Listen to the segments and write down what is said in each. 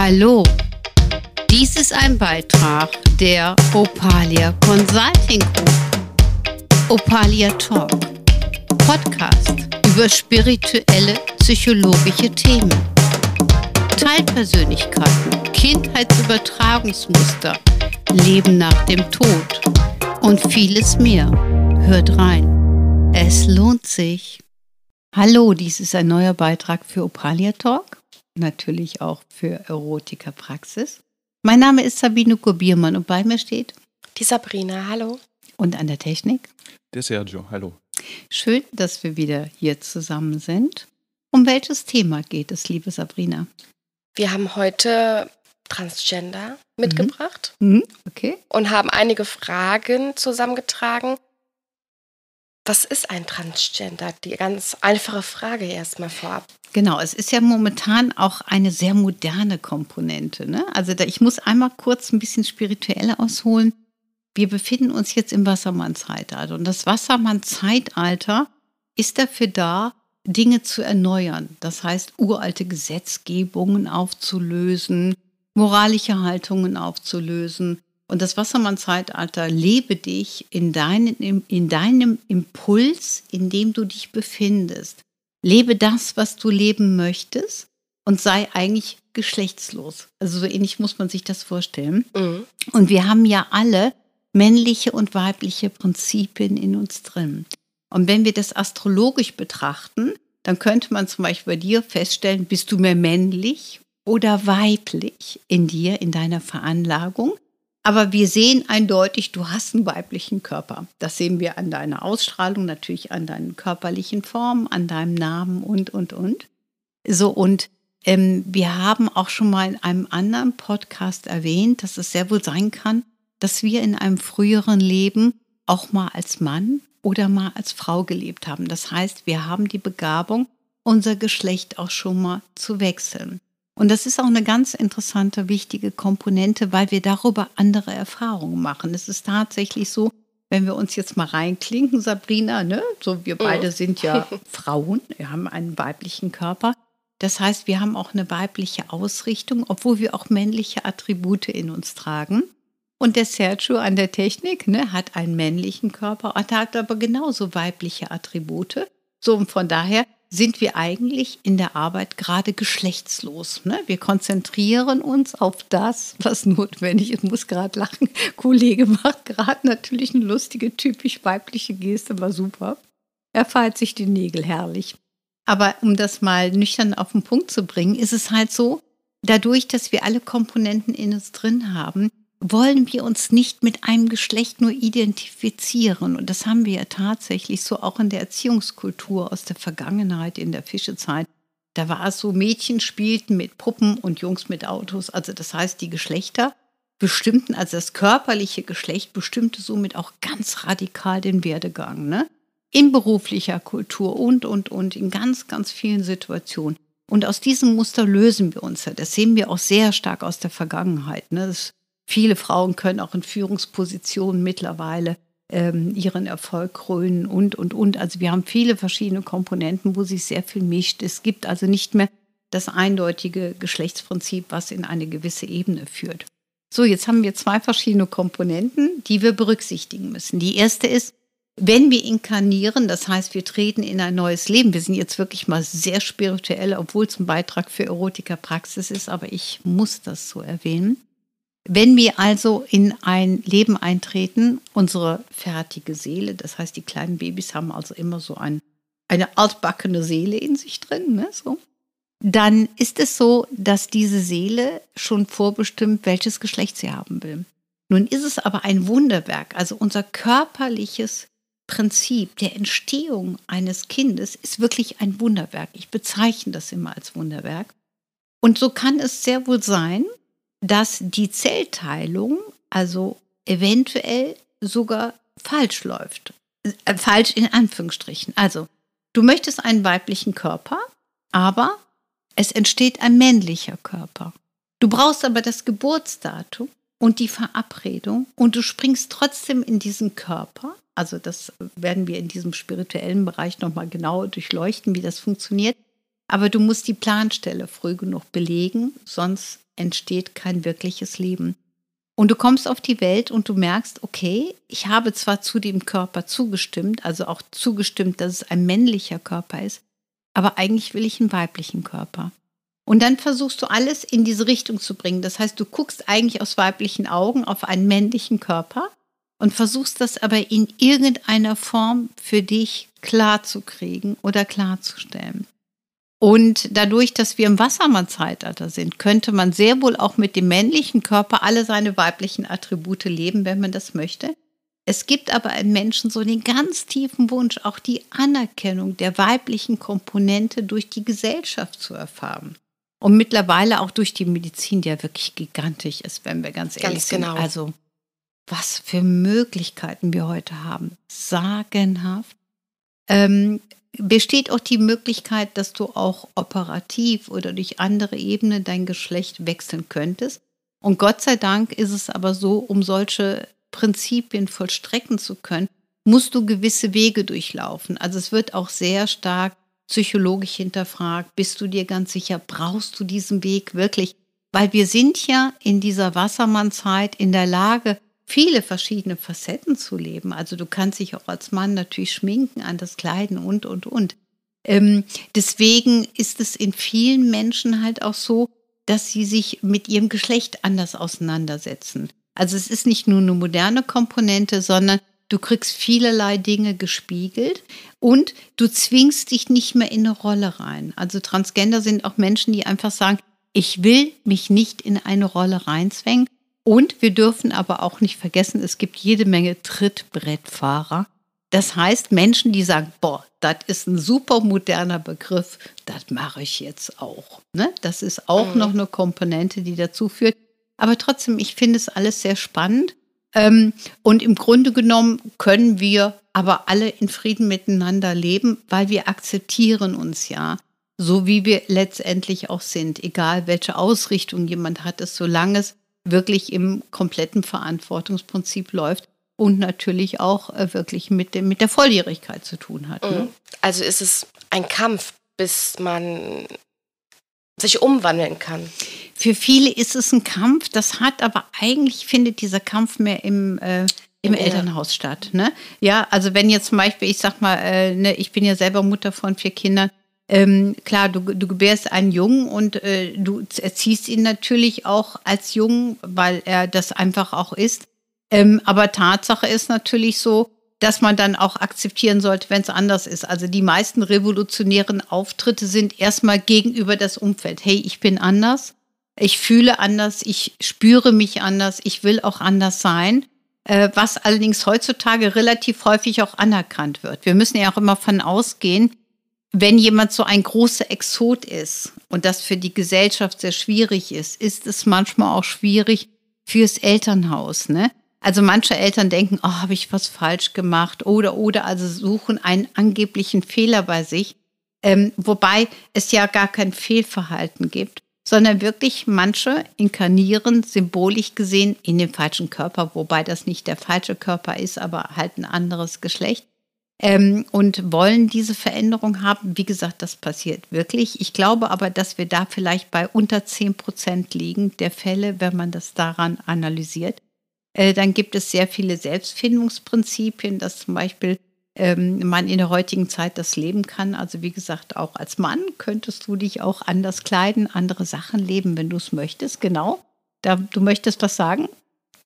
Hallo, dies ist ein Beitrag der Opalia Consulting Group. Opalia Talk, Podcast über spirituelle, psychologische Themen. Teilpersönlichkeiten, Kindheitsübertragungsmuster, Leben nach dem Tod und vieles mehr. Hört rein. Es lohnt sich. Hallo, dies ist ein neuer Beitrag für Opalia Talk natürlich auch für Erotiker Praxis. Mein Name ist Sabine Kubiermann und bei mir steht die Sabrina, hallo. Und an der Technik der Sergio, hallo. Schön, dass wir wieder hier zusammen sind. Um welches Thema geht es, liebe Sabrina? Wir haben heute Transgender mitgebracht mhm. Mhm. Okay. und haben einige Fragen zusammengetragen. Was ist ein Transgender? Die ganz einfache Frage erstmal vorab. Genau, es ist ja momentan auch eine sehr moderne Komponente. Ne? Also da, ich muss einmal kurz ein bisschen spiritueller ausholen. Wir befinden uns jetzt im Wassermann-Zeitalter und das Wassermann-Zeitalter ist dafür da, Dinge zu erneuern. Das heißt, uralte Gesetzgebungen aufzulösen, moralische Haltungen aufzulösen, und das Wassermann-Zeitalter, lebe dich in, deinen, in deinem Impuls, in dem du dich befindest. Lebe das, was du leben möchtest und sei eigentlich geschlechtslos. Also so ähnlich muss man sich das vorstellen. Mhm. Und wir haben ja alle männliche und weibliche Prinzipien in uns drin. Und wenn wir das astrologisch betrachten, dann könnte man zum Beispiel bei dir feststellen, bist du mehr männlich oder weiblich in dir, in deiner Veranlagung? Aber wir sehen eindeutig, du hast einen weiblichen Körper. Das sehen wir an deiner Ausstrahlung, natürlich an deinen körperlichen Formen, an deinem Namen und, und, und. So, und ähm, wir haben auch schon mal in einem anderen Podcast erwähnt, dass es sehr wohl sein kann, dass wir in einem früheren Leben auch mal als Mann oder mal als Frau gelebt haben. Das heißt, wir haben die Begabung, unser Geschlecht auch schon mal zu wechseln. Und das ist auch eine ganz interessante, wichtige Komponente, weil wir darüber andere Erfahrungen machen. Es ist tatsächlich so, wenn wir uns jetzt mal reinklinken, Sabrina, ne? So, wir beide sind ja Frauen, wir haben einen weiblichen Körper. Das heißt, wir haben auch eine weibliche Ausrichtung, obwohl wir auch männliche Attribute in uns tragen. Und der Sergio an der Technik ne, hat einen männlichen Körper, hat aber genauso weibliche Attribute. So, und von daher sind wir eigentlich in der Arbeit gerade geschlechtslos. Ne? Wir konzentrieren uns auf das, was notwendig ist. Ich muss gerade lachen. Kollege macht gerade natürlich eine lustige, typisch weibliche Geste, war super. Er feilt sich die Nägel herrlich. Aber um das mal nüchtern auf den Punkt zu bringen, ist es halt so, dadurch, dass wir alle Komponenten in uns drin haben, wollen wir uns nicht mit einem Geschlecht nur identifizieren. Und das haben wir ja tatsächlich so auch in der Erziehungskultur aus der Vergangenheit, in der Fischezeit. Da war es so, Mädchen spielten mit Puppen und Jungs mit Autos. Also das heißt, die Geschlechter bestimmten, also das körperliche Geschlecht bestimmte somit auch ganz radikal den Werdegang. Ne? In beruflicher Kultur und, und, und, in ganz, ganz vielen Situationen. Und aus diesem Muster lösen wir uns ja. Das sehen wir auch sehr stark aus der Vergangenheit. Ne? Das Viele Frauen können auch in Führungspositionen mittlerweile ähm, ihren Erfolg krönen und, und, und. Also wir haben viele verschiedene Komponenten, wo sich sehr viel mischt. Es gibt also nicht mehr das eindeutige Geschlechtsprinzip, was in eine gewisse Ebene führt. So, jetzt haben wir zwei verschiedene Komponenten, die wir berücksichtigen müssen. Die erste ist, wenn wir inkarnieren, das heißt, wir treten in ein neues Leben. Wir sind jetzt wirklich mal sehr spirituell, obwohl es ein Beitrag für Erotiker Praxis ist, aber ich muss das so erwähnen. Wenn wir also in ein Leben eintreten, unsere fertige Seele, das heißt, die kleinen Babys haben also immer so ein, eine altbackene Seele in sich drin, ne, so, dann ist es so, dass diese Seele schon vorbestimmt, welches Geschlecht sie haben will. Nun ist es aber ein Wunderwerk, also unser körperliches Prinzip der Entstehung eines Kindes ist wirklich ein Wunderwerk. Ich bezeichne das immer als Wunderwerk. Und so kann es sehr wohl sein, dass die Zellteilung also eventuell sogar falsch läuft. Äh, falsch in Anführungsstrichen. Also, du möchtest einen weiblichen Körper, aber es entsteht ein männlicher Körper. Du brauchst aber das Geburtsdatum und die Verabredung und du springst trotzdem in diesen Körper. Also das werden wir in diesem spirituellen Bereich nochmal genau durchleuchten, wie das funktioniert. Aber du musst die Planstelle früh genug belegen, sonst entsteht kein wirkliches Leben. Und du kommst auf die Welt und du merkst, okay, ich habe zwar zu dem Körper zugestimmt, also auch zugestimmt, dass es ein männlicher Körper ist, aber eigentlich will ich einen weiblichen Körper. Und dann versuchst du alles in diese Richtung zu bringen. Das heißt, du guckst eigentlich aus weiblichen Augen auf einen männlichen Körper und versuchst das aber in irgendeiner Form für dich klarzukriegen oder klarzustellen. Und dadurch, dass wir im Wassermann-Zeitalter sind, könnte man sehr wohl auch mit dem männlichen Körper alle seine weiblichen Attribute leben, wenn man das möchte. Es gibt aber im Menschen so den ganz tiefen Wunsch, auch die Anerkennung der weiblichen Komponente durch die Gesellschaft zu erfahren. Und mittlerweile auch durch die Medizin, die ja wirklich gigantisch ist, wenn wir ganz ehrlich ganz genau. sind. Also was für Möglichkeiten wir heute haben. Sagenhaft. Ähm, besteht auch die Möglichkeit, dass du auch operativ oder durch andere Ebenen dein Geschlecht wechseln könntest. Und Gott sei Dank ist es aber so, um solche Prinzipien vollstrecken zu können, musst du gewisse Wege durchlaufen. Also es wird auch sehr stark psychologisch hinterfragt. Bist du dir ganz sicher, brauchst du diesen Weg wirklich? Weil wir sind ja in dieser Wassermannzeit in der Lage, viele verschiedene Facetten zu leben. Also du kannst dich auch als Mann natürlich schminken, an das Kleiden und, und, und. Ähm, deswegen ist es in vielen Menschen halt auch so, dass sie sich mit ihrem Geschlecht anders auseinandersetzen. Also es ist nicht nur eine moderne Komponente, sondern du kriegst vielerlei Dinge gespiegelt und du zwingst dich nicht mehr in eine Rolle rein. Also Transgender sind auch Menschen, die einfach sagen, ich will mich nicht in eine Rolle reinzwängen, und wir dürfen aber auch nicht vergessen, es gibt jede Menge Trittbrettfahrer. Das heißt, Menschen, die sagen, boah, das ist ein super moderner Begriff, das mache ich jetzt auch. Ne? Das ist auch mhm. noch eine Komponente, die dazu führt. Aber trotzdem, ich finde es alles sehr spannend. Ähm, und im Grunde genommen können wir aber alle in Frieden miteinander leben, weil wir akzeptieren uns ja, so wie wir letztendlich auch sind, egal welche Ausrichtung jemand hat, es solange es wirklich im kompletten Verantwortungsprinzip läuft und natürlich auch äh, wirklich mit, dem, mit der Volljährigkeit zu tun hat. Ne? Mhm. Also ist es ein Kampf, bis man sich umwandeln kann. Für viele ist es ein Kampf, das hat aber eigentlich findet dieser Kampf mehr im, äh, im ja. Elternhaus statt. Ne? Ja, also wenn jetzt zum Beispiel, ich sag mal, äh, ne, ich bin ja selber Mutter von vier Kindern, ähm, klar, du, du gebärst einen Jungen und äh, du erziehst ihn natürlich auch als Jungen, weil er das einfach auch ist. Ähm, aber Tatsache ist natürlich so, dass man dann auch akzeptieren sollte, wenn es anders ist. Also die meisten revolutionären Auftritte sind erstmal gegenüber das Umfeld. Hey, ich bin anders, ich fühle anders, ich spüre mich anders, ich will auch anders sein. Äh, was allerdings heutzutage relativ häufig auch anerkannt wird. Wir müssen ja auch immer von ausgehen, wenn jemand so ein großer Exot ist und das für die Gesellschaft sehr schwierig ist, ist es manchmal auch schwierig fürs Elternhaus. Ne? Also manche Eltern denken, oh, habe ich was falsch gemacht oder oder also suchen einen angeblichen Fehler bei sich, ähm, wobei es ja gar kein Fehlverhalten gibt, sondern wirklich manche inkarnieren symbolisch gesehen in den falschen Körper, wobei das nicht der falsche Körper ist, aber halt ein anderes Geschlecht ähm, und wollen diese Veränderung haben. Wie gesagt, das passiert wirklich. Ich glaube aber, dass wir da vielleicht bei unter 10 Prozent liegen der Fälle, wenn man das daran analysiert. Äh, dann gibt es sehr viele Selbstfindungsprinzipien, dass zum Beispiel ähm, man in der heutigen Zeit das leben kann. Also wie gesagt, auch als Mann könntest du dich auch anders kleiden, andere Sachen leben, wenn du es möchtest. Genau. Da, du möchtest was sagen?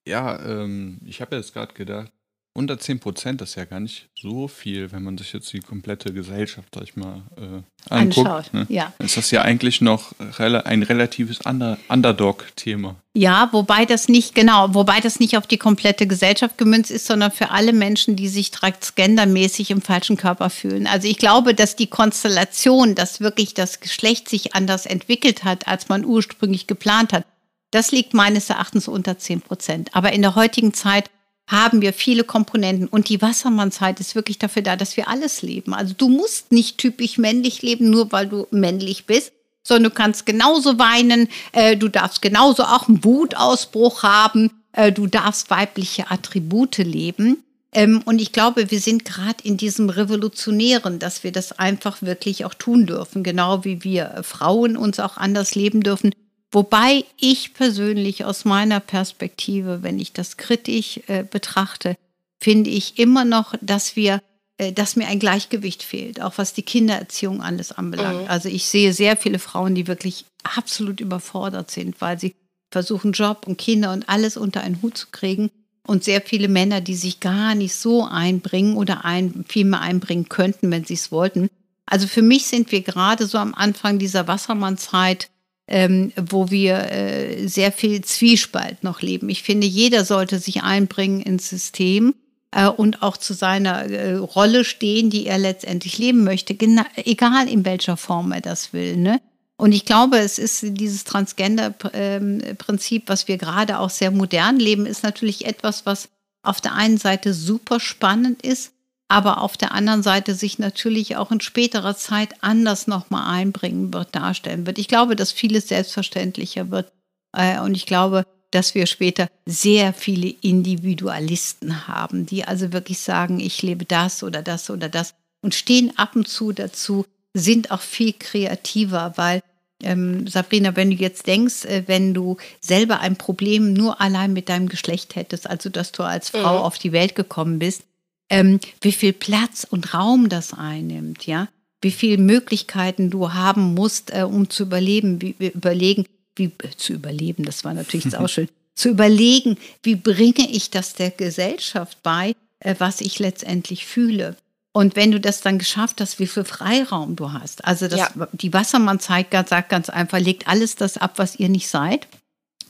Ja, ähm, ich habe jetzt gerade gedacht, unter 10 Prozent ist ja gar nicht so viel, wenn man sich jetzt die komplette Gesellschaft, sag ich mal, äh, anguckt. Anschaut, ne? ja. Ist das ja eigentlich noch ein relatives Underdog-Thema. Ja, wobei das nicht, genau, wobei das nicht auf die komplette Gesellschaft gemünzt ist, sondern für alle Menschen, die sich transgendermäßig im falschen Körper fühlen. Also ich glaube, dass die Konstellation, dass wirklich das Geschlecht sich anders entwickelt hat, als man ursprünglich geplant hat, das liegt meines Erachtens unter 10 Prozent. Aber in der heutigen Zeit haben wir viele Komponenten. Und die Wassermannszeit ist wirklich dafür da, dass wir alles leben. Also du musst nicht typisch männlich leben, nur weil du männlich bist, sondern du kannst genauso weinen, äh, du darfst genauso auch einen Wutausbruch haben, äh, du darfst weibliche Attribute leben. Ähm, und ich glaube, wir sind gerade in diesem Revolutionären, dass wir das einfach wirklich auch tun dürfen, genau wie wir Frauen uns auch anders leben dürfen Wobei ich persönlich aus meiner Perspektive, wenn ich das kritisch äh, betrachte, finde ich immer noch, dass wir, äh, dass mir ein Gleichgewicht fehlt, auch was die Kindererziehung alles anbelangt. Mhm. Also ich sehe sehr viele Frauen, die wirklich absolut überfordert sind, weil sie versuchen, Job und Kinder und alles unter einen Hut zu kriegen. Und sehr viele Männer, die sich gar nicht so einbringen oder ein, viel mehr einbringen könnten, wenn sie es wollten. Also für mich sind wir gerade so am Anfang dieser Wassermannzeit ähm, wo wir äh, sehr viel Zwiespalt noch leben. Ich finde, jeder sollte sich einbringen ins System äh, und auch zu seiner äh, Rolle stehen, die er letztendlich leben möchte, egal in welcher Form er das will. Ne? Und ich glaube, es ist dieses Transgender-Prinzip, was wir gerade auch sehr modern leben, ist natürlich etwas, was auf der einen Seite super spannend ist, aber auf der anderen Seite sich natürlich auch in späterer Zeit anders nochmal einbringen wird, darstellen wird. Ich glaube, dass vieles selbstverständlicher wird äh, und ich glaube, dass wir später sehr viele Individualisten haben, die also wirklich sagen, ich lebe das oder das oder das und stehen ab und zu dazu, sind auch viel kreativer, weil ähm, Sabrina, wenn du jetzt denkst, äh, wenn du selber ein Problem nur allein mit deinem Geschlecht hättest, also dass du als Frau mhm. auf die Welt gekommen bist, ähm, wie viel Platz und Raum das einnimmt, ja, wie viele Möglichkeiten du haben musst, äh, um zu überleben, wie überlegen, wie äh, zu überleben, das war natürlich auch schön, zu überlegen, wie bringe ich das der Gesellschaft bei, äh, was ich letztendlich fühle. Und wenn du das dann geschafft hast, wie viel Freiraum du hast. Also das, ja. die Wassermann zeigt, sagt ganz einfach, legt alles das ab, was ihr nicht seid,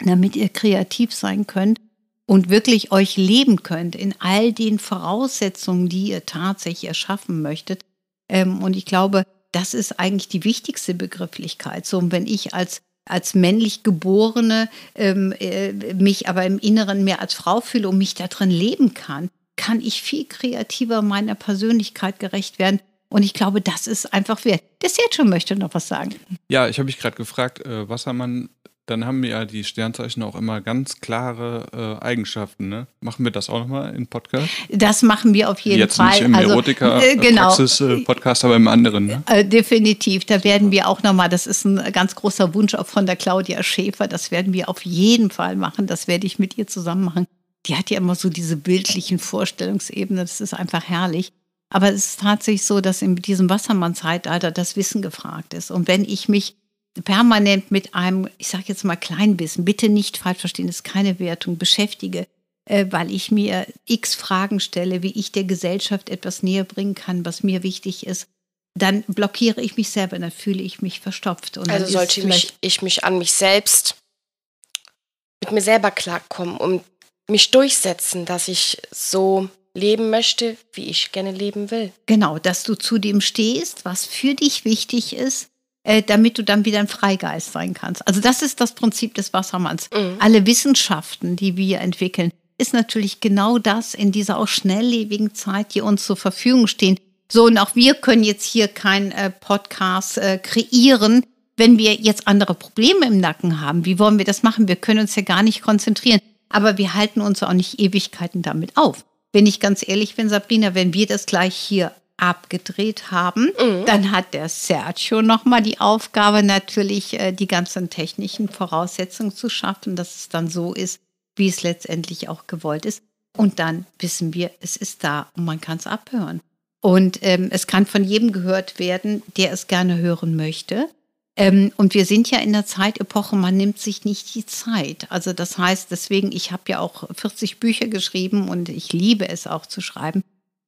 damit ihr kreativ sein könnt und wirklich euch leben könnt in all den Voraussetzungen, die ihr tatsächlich erschaffen möchtet. Ähm, und ich glaube, das ist eigentlich die wichtigste Begrifflichkeit. So, wenn ich als als männlich geborene ähm, äh, mich aber im Inneren mehr als Frau fühle und mich da drin leben kann, kann ich viel kreativer meiner Persönlichkeit gerecht werden. Und ich glaube, das ist einfach wert. Der Sergio möchte noch was sagen. Ja, ich habe mich gerade gefragt, äh, Wassermann dann haben ja die Sternzeichen auch immer ganz klare äh, Eigenschaften. Ne? Machen wir das auch nochmal im Podcast? Das machen wir auf jeden Jetzt Fall. Jetzt nicht im also, Erotika-Praxis-Podcast, äh, genau. aber im anderen. Ne? Äh, definitiv. Da werden wir auch nochmal, das ist ein ganz großer Wunsch auch von der Claudia Schäfer, das werden wir auf jeden Fall machen. Das werde ich mit ihr zusammen machen. Die hat ja immer so diese bildlichen Vorstellungsebenen. Das ist einfach herrlich. Aber es ist tatsächlich so, dass in diesem Wassermann-Zeitalter das Wissen gefragt ist. Und wenn ich mich permanent mit einem, ich sage jetzt mal Kleinwissen, bitte nicht falsch verstehen, das ist keine Wertung, beschäftige, äh, weil ich mir x Fragen stelle, wie ich der Gesellschaft etwas näher bringen kann, was mir wichtig ist, dann blockiere ich mich selber, dann fühle ich mich verstopft. Und also sollte mich, ich mich an mich selbst, mit mir selber klarkommen und mich durchsetzen, dass ich so leben möchte, wie ich gerne leben will. Genau, dass du zu dem stehst, was für dich wichtig ist, äh, damit du dann wieder ein Freigeist sein kannst. Also das ist das Prinzip des Wassermanns. Mhm. Alle Wissenschaften, die wir entwickeln, ist natürlich genau das in dieser auch schnelllebigen Zeit, die uns zur Verfügung stehen. So, und auch wir können jetzt hier keinen äh, Podcast äh, kreieren, wenn wir jetzt andere Probleme im Nacken haben. Wie wollen wir das machen? Wir können uns ja gar nicht konzentrieren. Aber wir halten uns auch nicht Ewigkeiten damit auf. Wenn ich ganz ehrlich bin, Sabrina, wenn wir das gleich hier abgedreht haben. Mhm. Dann hat der Sergio nochmal die Aufgabe, natürlich äh, die ganzen technischen Voraussetzungen zu schaffen, dass es dann so ist, wie es letztendlich auch gewollt ist. Und dann wissen wir, es ist da und man kann es abhören. Und ähm, es kann von jedem gehört werden, der es gerne hören möchte. Ähm, und wir sind ja in der Zeitepoche, man nimmt sich nicht die Zeit. Also das heißt, deswegen, ich habe ja auch 40 Bücher geschrieben und ich liebe es auch zu schreiben.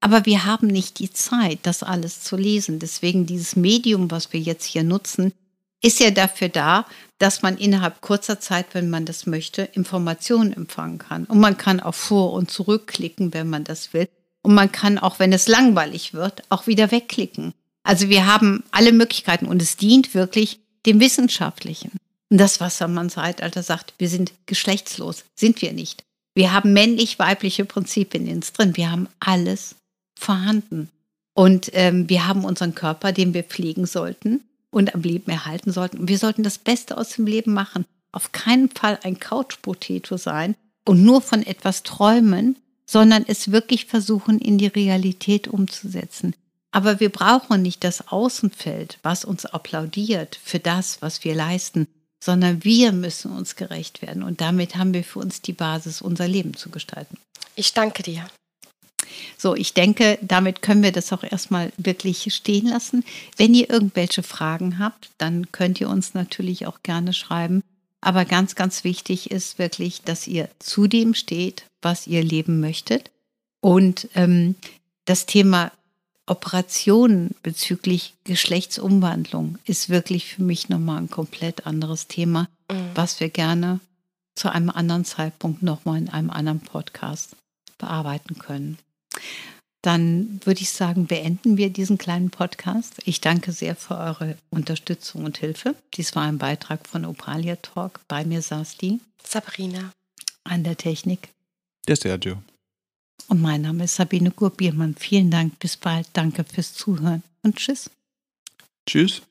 Aber wir haben nicht die Zeit, das alles zu lesen. Deswegen dieses Medium, was wir jetzt hier nutzen, ist ja dafür da, dass man innerhalb kurzer Zeit, wenn man das möchte, Informationen empfangen kann. Und man kann auch vor und zurückklicken, wenn man das will. Und man kann auch, wenn es langweilig wird, auch wieder wegklicken. Also wir haben alle Möglichkeiten und es dient wirklich dem Wissenschaftlichen. Und das, was am Zeitalter sagt, wir sind geschlechtslos, sind wir nicht. Wir haben männlich-weibliche Prinzipien in uns drin. Wir haben alles vorhanden. Und ähm, wir haben unseren Körper, den wir pflegen sollten und am Leben erhalten sollten. Wir sollten das Beste aus dem Leben machen. Auf keinen Fall ein Couch-Potato sein und nur von etwas träumen, sondern es wirklich versuchen, in die Realität umzusetzen. Aber wir brauchen nicht das Außenfeld, was uns applaudiert für das, was wir leisten, sondern wir müssen uns gerecht werden. Und damit haben wir für uns die Basis, unser Leben zu gestalten. Ich danke dir. So, ich denke, damit können wir das auch erstmal wirklich stehen lassen. Wenn ihr irgendwelche Fragen habt, dann könnt ihr uns natürlich auch gerne schreiben. Aber ganz, ganz wichtig ist wirklich, dass ihr zu dem steht, was ihr leben möchtet. Und ähm, das Thema Operationen bezüglich Geschlechtsumwandlung ist wirklich für mich nochmal ein komplett anderes Thema, mhm. was wir gerne zu einem anderen Zeitpunkt nochmal in einem anderen Podcast bearbeiten können. Dann würde ich sagen, beenden wir diesen kleinen Podcast. Ich danke sehr für eure Unterstützung und Hilfe. Dies war ein Beitrag von Opalia Talk. Bei mir saß die Sabrina an der Technik. Der Sergio. Und mein Name ist Sabine Gurbiermann. Vielen Dank, bis bald. Danke fürs Zuhören und tschüss. Tschüss.